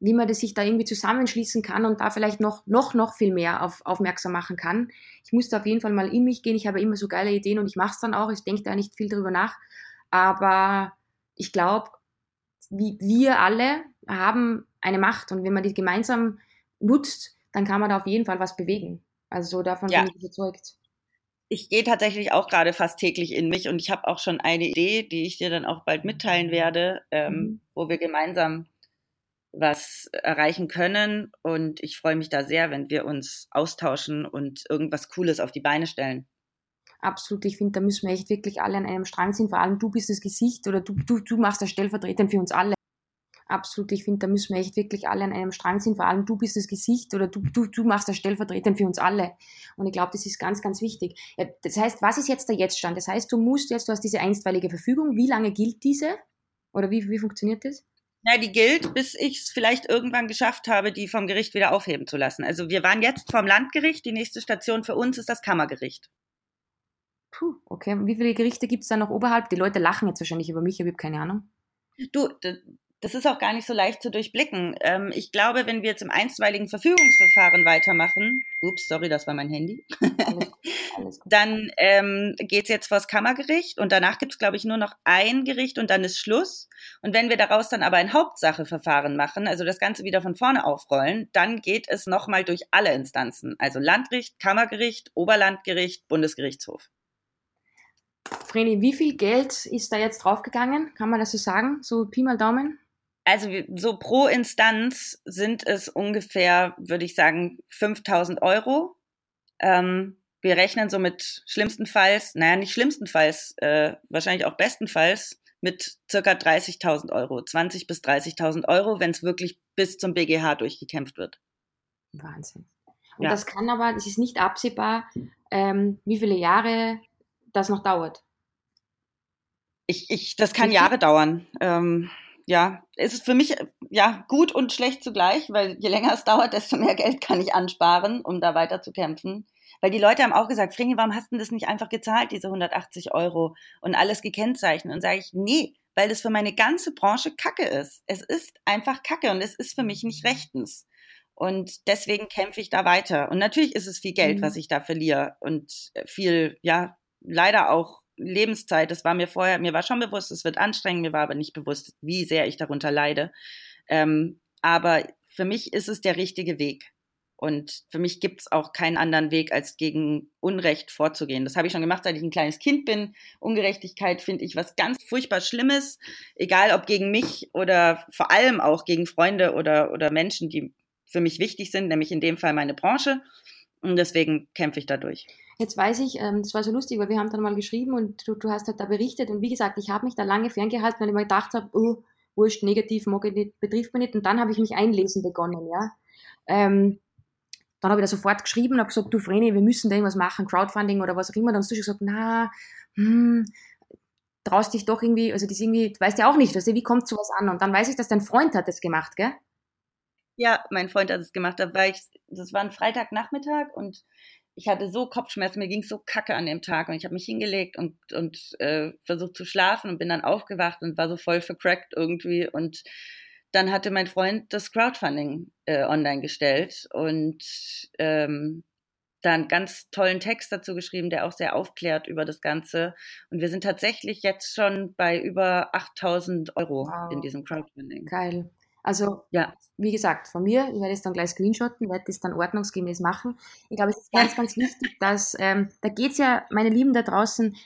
wie man das sich da irgendwie zusammenschließen kann und da vielleicht noch, noch, noch viel mehr auf, aufmerksam machen kann. Ich musste auf jeden Fall mal in mich gehen. Ich habe immer so geile Ideen und ich mache es dann auch. Ich denke da nicht viel drüber nach. Aber ich glaube, wir alle haben eine Macht und wenn man die gemeinsam nutzt, dann kann man da auf jeden Fall was bewegen. Also davon ja. bin ich überzeugt. Ich gehe tatsächlich auch gerade fast täglich in mich und ich habe auch schon eine Idee, die ich dir dann auch bald mitteilen werde, ähm, mhm. wo wir gemeinsam was erreichen können. Und ich freue mich da sehr, wenn wir uns austauschen und irgendwas Cooles auf die Beine stellen absolut, ich finde, da müssen wir echt wirklich alle an einem Strang sind. Vor allem du bist das Gesicht oder du, du, du machst das stellvertretend für uns alle. Absolut, ich finde, da müssen wir echt wirklich alle an einem Strang sind. Vor allem du bist das Gesicht oder du, du, du machst das stellvertretend für uns alle. Und ich glaube, das ist ganz, ganz wichtig. Ja, das heißt, was ist jetzt der Jetztstand? Das heißt, du musst jetzt, du hast diese einstweilige Verfügung. Wie lange gilt diese? Oder wie, wie funktioniert das? Ja, die gilt, bis ich es vielleicht irgendwann geschafft habe, die vom Gericht wieder aufheben zu lassen. Also wir waren jetzt vom Landgericht. Die nächste Station für uns ist das Kammergericht. Puh, okay. Wie viele Gerichte gibt es da noch oberhalb? Die Leute lachen jetzt wahrscheinlich über mich, aber ich habe keine Ahnung. Du, das ist auch gar nicht so leicht zu durchblicken. Ähm, ich glaube, wenn wir jetzt im einstweiligen Verfügungsverfahren weitermachen, ups, sorry, das war mein Handy, alles, alles dann ähm, geht es jetzt vors Kammergericht und danach gibt es, glaube ich, nur noch ein Gericht und dann ist Schluss. Und wenn wir daraus dann aber ein Hauptsacheverfahren machen, also das Ganze wieder von vorne aufrollen, dann geht es nochmal durch alle Instanzen, also Landgericht, Kammergericht, Oberlandgericht, Bundesgerichtshof. Vreni, wie viel Geld ist da jetzt draufgegangen? Kann man das so sagen? So Pi mal Daumen? Also so pro Instanz sind es ungefähr, würde ich sagen, 5000 Euro. Ähm, wir rechnen so mit schlimmstenfalls, naja, nicht schlimmstenfalls, äh, wahrscheinlich auch bestenfalls mit circa 30.000 Euro, 20 bis 30.000 Euro, wenn es wirklich bis zum BGH durchgekämpft wird. Wahnsinn. Und ja. das kann aber, es ist nicht absehbar, ähm, wie viele Jahre das noch dauert. Ich, ich, das kann Jahre dauern. Ähm, ja, es ist für mich ja gut und schlecht zugleich, weil je länger es dauert, desto mehr Geld kann ich ansparen, um da weiter zu kämpfen. Weil die Leute haben auch gesagt, Fringe, warum hast du das nicht einfach gezahlt, diese 180 Euro und alles gekennzeichnet? Und sage ich, nee, weil das für meine ganze Branche Kacke ist. Es ist einfach Kacke und es ist für mich nicht rechtens. Und deswegen kämpfe ich da weiter. Und natürlich ist es viel Geld, mhm. was ich da verliere und viel, ja, leider auch Lebenszeit. Das war mir vorher, mir war schon bewusst, es wird anstrengend, mir war aber nicht bewusst, wie sehr ich darunter leide. Ähm, aber für mich ist es der richtige Weg. Und für mich gibt es auch keinen anderen Weg, als gegen Unrecht vorzugehen. Das habe ich schon gemacht, seit ich ein kleines Kind bin. Ungerechtigkeit finde ich was ganz furchtbar Schlimmes, egal ob gegen mich oder vor allem auch gegen Freunde oder, oder Menschen, die für mich wichtig sind, nämlich in dem Fall meine Branche. Und deswegen kämpfe ich dadurch. Jetzt weiß ich, ähm, das war so lustig, weil wir haben dann mal geschrieben und du, du hast halt da berichtet und wie gesagt, ich habe mich da lange ferngehalten, weil ich mir gedacht habe, oh, wurscht, negativ, mag ich nicht, betrifft mich nicht und dann habe ich mich einlesen begonnen, ja. Ähm, dann habe ich da sofort geschrieben und habe gesagt, du Vreni, wir müssen da irgendwas machen, Crowdfunding oder was auch immer. Dann hast du schon gesagt, na, hm, traust dich doch irgendwie, also das irgendwie, weißt ja auch nicht, du, wie kommt sowas an? Und dann weiß ich, dass dein Freund hat das gemacht, gell? Ja, mein Freund hat es gemacht. Da war ich, das war ein Freitagnachmittag und ich hatte so Kopfschmerzen, mir ging so kacke an dem Tag und ich habe mich hingelegt und, und äh, versucht zu schlafen und bin dann aufgewacht und war so voll vercrackt irgendwie und dann hatte mein Freund das Crowdfunding äh, online gestellt und ähm, da einen ganz tollen Text dazu geschrieben, der auch sehr aufklärt über das Ganze. Und wir sind tatsächlich jetzt schon bei über 8000 Euro wow. in diesem Crowdfunding. Geil. Also, ja. wie gesagt, von mir, ich werde es dann gleich screenshotten, werde das dann ordnungsgemäß machen. Ich glaube, es ist ganz, ganz wichtig, dass, ähm, da geht es ja, meine Lieben da draußen,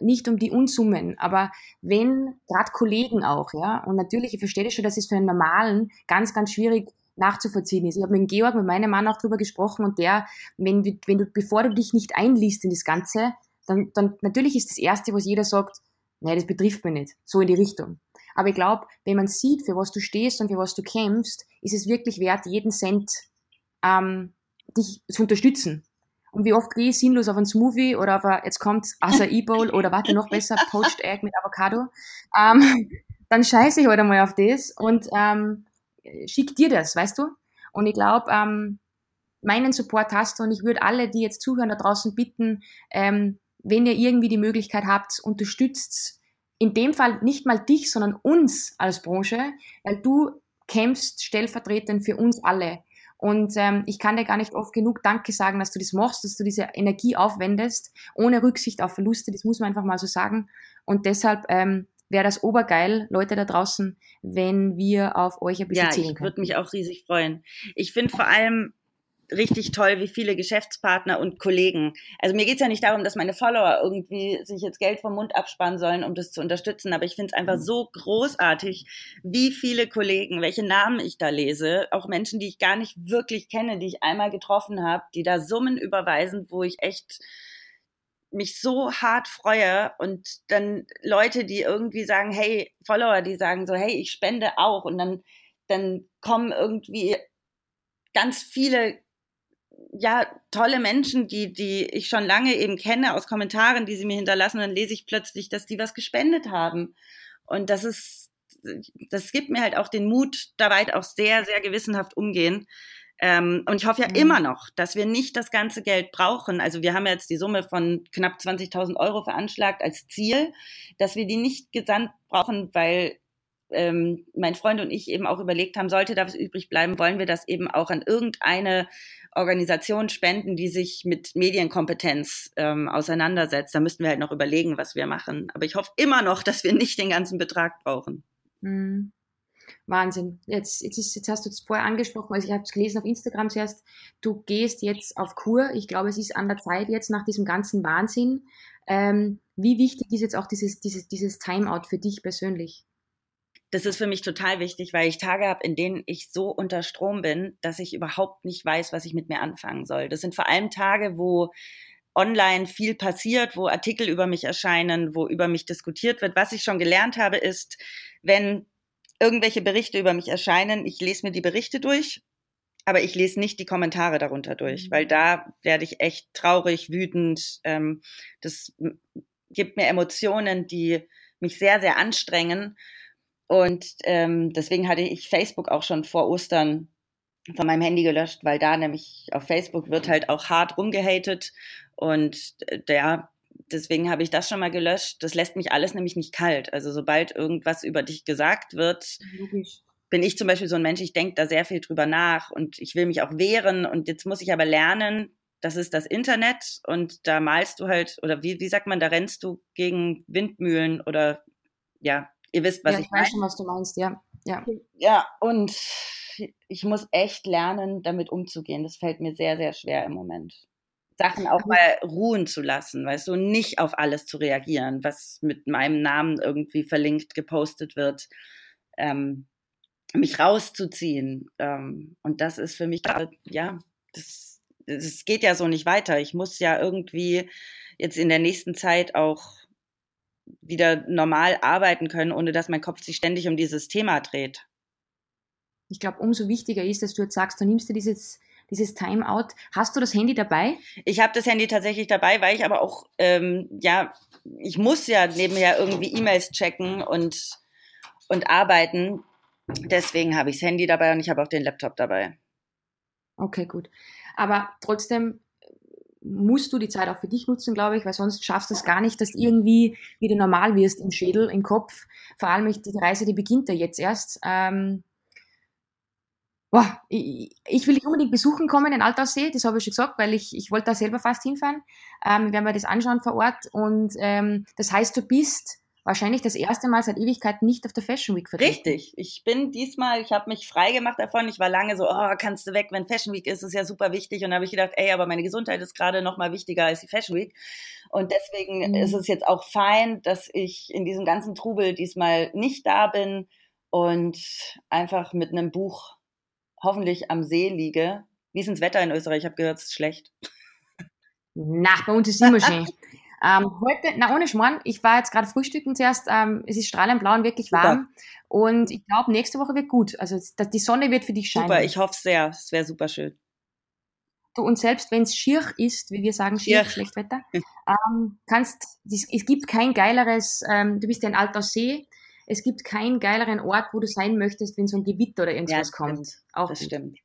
nicht um die Unsummen, aber wenn, gerade Kollegen auch, ja, und natürlich, ich verstehe das schon, dass es für einen Normalen ganz, ganz schwierig nachzuvollziehen ist. Ich habe mit Georg, mit meinem Mann auch drüber gesprochen und der, wenn, wenn du, bevor du dich nicht einliest in das Ganze, dann, dann natürlich ist das Erste, was jeder sagt, nein, das betrifft mich nicht, so in die Richtung. Aber ich glaube, wenn man sieht, für was du stehst und für was du kämpfst, ist es wirklich wert, jeden Cent ähm, dich zu unterstützen. Und wie oft gehe ich sinnlos auf ein Smoothie oder auf ein, jetzt kommt Acai Bowl oder warte noch besser, Poached Egg mit Avocado, ähm, dann scheiße ich halt einmal auf das und ähm, schick dir das, weißt du? Und ich glaube, ähm, meinen Support hast du und ich würde alle, die jetzt zuhören, da draußen bitten, ähm, wenn ihr irgendwie die Möglichkeit habt, unterstützt in dem Fall nicht mal dich, sondern uns als Branche, weil du kämpfst stellvertretend für uns alle. Und ähm, ich kann dir gar nicht oft genug Danke sagen, dass du das machst, dass du diese Energie aufwendest, ohne Rücksicht auf Verluste, das muss man einfach mal so sagen. Und deshalb ähm, wäre das obergeil, Leute da draußen, wenn wir auf euch ein bisschen ja, zählen können. Ja, ich würde mich auch riesig freuen. Ich finde vor allem, richtig toll, wie viele Geschäftspartner und Kollegen. Also mir geht's ja nicht darum, dass meine Follower irgendwie sich jetzt Geld vom Mund absparen sollen, um das zu unterstützen, aber ich finde es einfach mhm. so großartig, wie viele Kollegen, welche Namen ich da lese, auch Menschen, die ich gar nicht wirklich kenne, die ich einmal getroffen habe, die da Summen überweisen, wo ich echt mich so hart freue und dann Leute, die irgendwie sagen, hey, Follower, die sagen so, hey, ich spende auch und dann, dann kommen irgendwie ganz viele ja, tolle Menschen, die, die ich schon lange eben kenne aus Kommentaren, die sie mir hinterlassen, dann lese ich plötzlich, dass die was gespendet haben. Und das ist, das gibt mir halt auch den Mut, da weit auch sehr, sehr gewissenhaft umgehen. Ähm, und ich hoffe ja mhm. immer noch, dass wir nicht das ganze Geld brauchen. Also wir haben jetzt die Summe von knapp 20.000 Euro veranschlagt als Ziel, dass wir die nicht gesandt brauchen, weil ähm, mein Freund und ich eben auch überlegt haben, sollte da was übrig bleiben, wollen wir das eben auch an irgendeine Organisation spenden, die sich mit Medienkompetenz ähm, auseinandersetzt. Da müssten wir halt noch überlegen, was wir machen. Aber ich hoffe immer noch, dass wir nicht den ganzen Betrag brauchen. Mhm. Wahnsinn. Jetzt, jetzt, ist, jetzt hast du es vorher angesprochen, also ich habe es gelesen auf Instagram zuerst, du gehst jetzt auf Kur. Ich glaube, es ist an der Zeit jetzt nach diesem ganzen Wahnsinn. Ähm, wie wichtig ist jetzt auch dieses, dieses, dieses Timeout für dich persönlich? Das ist für mich total wichtig, weil ich Tage habe, in denen ich so unter Strom bin, dass ich überhaupt nicht weiß, was ich mit mir anfangen soll. Das sind vor allem Tage, wo online viel passiert, wo Artikel über mich erscheinen, wo über mich diskutiert wird. Was ich schon gelernt habe, ist, wenn irgendwelche Berichte über mich erscheinen, ich lese mir die Berichte durch, aber ich lese nicht die Kommentare darunter durch, mhm. weil da werde ich echt traurig, wütend. Ähm, das gibt mir Emotionen, die mich sehr, sehr anstrengen. Und ähm, deswegen hatte ich Facebook auch schon vor Ostern von meinem Handy gelöscht, weil da nämlich auf Facebook wird halt auch hart rumgehatet und äh, der deswegen habe ich das schon mal gelöscht. Das lässt mich alles nämlich nicht kalt. Also sobald irgendwas über dich gesagt wird, Logisch. bin ich zum Beispiel so ein Mensch, ich denke da sehr viel drüber nach und ich will mich auch wehren. Und jetzt muss ich aber lernen, das ist das Internet und da malst du halt, oder wie, wie sagt man, da rennst du gegen Windmühlen oder ja, ihr wisst, was ja, ich, ich weiß schon, was du meinst, ja. Ja, ja und ich muss echt lernen, damit umzugehen. Das fällt mir sehr, sehr schwer im Moment. Sachen auch mal ruhen zu lassen, weißt du, nicht auf alles zu reagieren, was mit meinem Namen irgendwie verlinkt, gepostet wird, ähm, mich rauszuziehen. Ähm, und das ist für mich, ja, das, das geht ja so nicht weiter. Ich muss ja irgendwie jetzt in der nächsten Zeit auch wieder normal arbeiten können, ohne dass mein Kopf sich ständig um dieses Thema dreht. Ich glaube, umso wichtiger ist, dass du jetzt sagst, du nimmst dir dieses dieses Timeout. Hast du das Handy dabei? Ich habe das Handy tatsächlich dabei, weil ich aber auch, ähm, ja, ich muss ja nebenher irgendwie E-Mails checken und, und arbeiten. Deswegen habe ich das Handy dabei und ich habe auch den Laptop dabei. Okay, gut. Aber trotzdem musst du die Zeit auch für dich nutzen, glaube ich, weil sonst schaffst du es gar nicht, dass du irgendwie wieder normal wirst im Schädel, im Kopf. Vor allem die Reise, die beginnt ja jetzt erst. Ähm, boah, ich, ich, will dich unbedingt besuchen kommen in Altaussee, das habe ich schon gesagt, weil ich, ich wollte da selber fast hinfahren. Ähm, werden wir das anschauen vor Ort. Und ähm, das heißt, du bist wahrscheinlich das erste Mal seit Ewigkeiten nicht auf der Fashion Week vertreten. Richtig. Ich bin diesmal, ich habe mich frei gemacht davon. Ich war lange so, oh, kannst du weg, wenn Fashion Week ist, ist ja super wichtig. Und da habe ich gedacht, ey, aber meine Gesundheit ist gerade noch mal wichtiger als die Fashion Week. Und deswegen mhm. ist es jetzt auch fein, dass ich in diesem ganzen Trubel diesmal nicht da bin und einfach mit einem Buch hoffentlich am See liege. Wie ist denn das Wetter in Österreich? Ich habe gehört, es ist schlecht. Na, bei uns ist immer schön. Ähm, heute, na ohne Schmarrn, ich war jetzt gerade frühstücken zuerst, ähm, es ist strahlend blau und wirklich warm. Super. Und ich glaube, nächste Woche wird gut. Also die Sonne wird für dich scheinen. Super, ich hoffe sehr. Es wäre super schön. Du, und selbst wenn es schier ist, wie wir sagen, schier, schier. Schlechtwetter, ähm, kannst, es gibt kein geileres, ähm, du bist ja ein alter See, es gibt keinen geileren Ort, wo du sein möchtest, wenn so ein Gewitter oder irgendwas ja, kommt. Stimmt. Auch das gut. stimmt.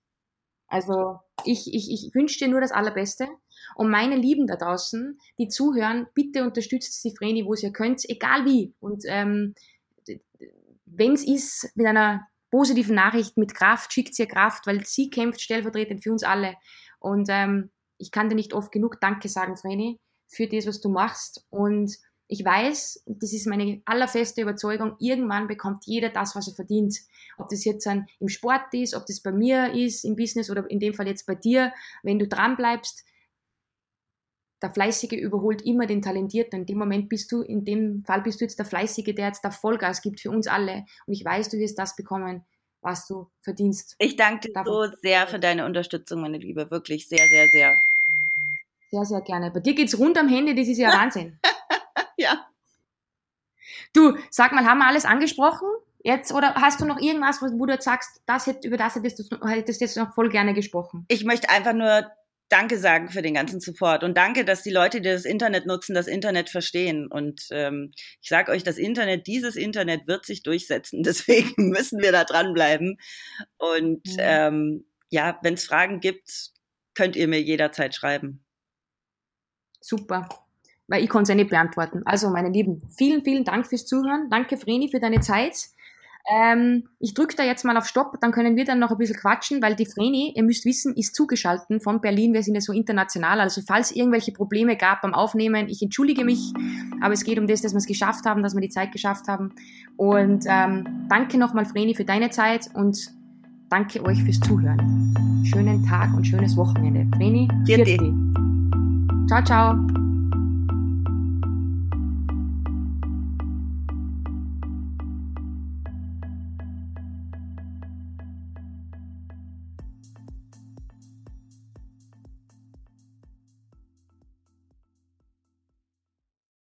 Also ich, ich, ich wünsche dir nur das Allerbeste. Und meine Lieben da draußen, die zuhören, bitte unterstützt die Vreni, wo ihr könnt, egal wie. Und ähm, wenn es ist, mit einer positiven Nachricht, mit Kraft, schickt ihr Kraft, weil sie kämpft stellvertretend für uns alle. Und ähm, ich kann dir nicht oft genug Danke sagen, Vreni, für das, was du machst. Und ich weiß, das ist meine allerfeste Überzeugung, irgendwann bekommt jeder das, was er verdient. Ob das jetzt im Sport ist, ob das bei mir ist, im Business oder in dem Fall jetzt bei dir. Wenn du dran bleibst, der Fleißige überholt immer den Talentierten. In dem Moment bist du, in dem Fall bist du jetzt der Fleißige, der jetzt der Vollgas gibt für uns alle. Und ich weiß, du wirst das bekommen, was du verdienst. Ich danke dir so sehr für deine Unterstützung, meine Liebe. Wirklich sehr, sehr, sehr. Sehr, sehr gerne. Bei dir geht's rund am Handy, das ist ja Wahnsinn. ja. Du, sag mal, haben wir alles angesprochen? Jetzt, oder hast du noch irgendwas, wo du jetzt sagst, das über das hättest du hättest jetzt noch voll gerne gesprochen? Ich möchte einfach nur Danke sagen für den ganzen Support und danke, dass die Leute, die das Internet nutzen, das Internet verstehen. Und ähm, ich sage euch, das Internet, dieses Internet wird sich durchsetzen. Deswegen müssen wir da dranbleiben. Und mhm. ähm, ja, wenn es Fragen gibt, könnt ihr mir jederzeit schreiben. Super. Weil ich konnte es ja nicht beantworten. Also, meine Lieben, vielen, vielen Dank fürs Zuhören. Danke, Vreni, für deine Zeit. Ähm, ich drücke da jetzt mal auf Stopp, dann können wir dann noch ein bisschen quatschen, weil die Vreni, ihr müsst wissen, ist zugeschaltet von Berlin. Wir sind ja so international. Also falls irgendwelche Probleme gab beim Aufnehmen, ich entschuldige mich, aber es geht um das, dass wir es geschafft haben, dass wir die Zeit geschafft haben. Und ähm, danke nochmal, Vreni, für deine Zeit und danke euch fürs Zuhören. Schönen Tag und schönes Wochenende. Vreni, Ciao, ciao.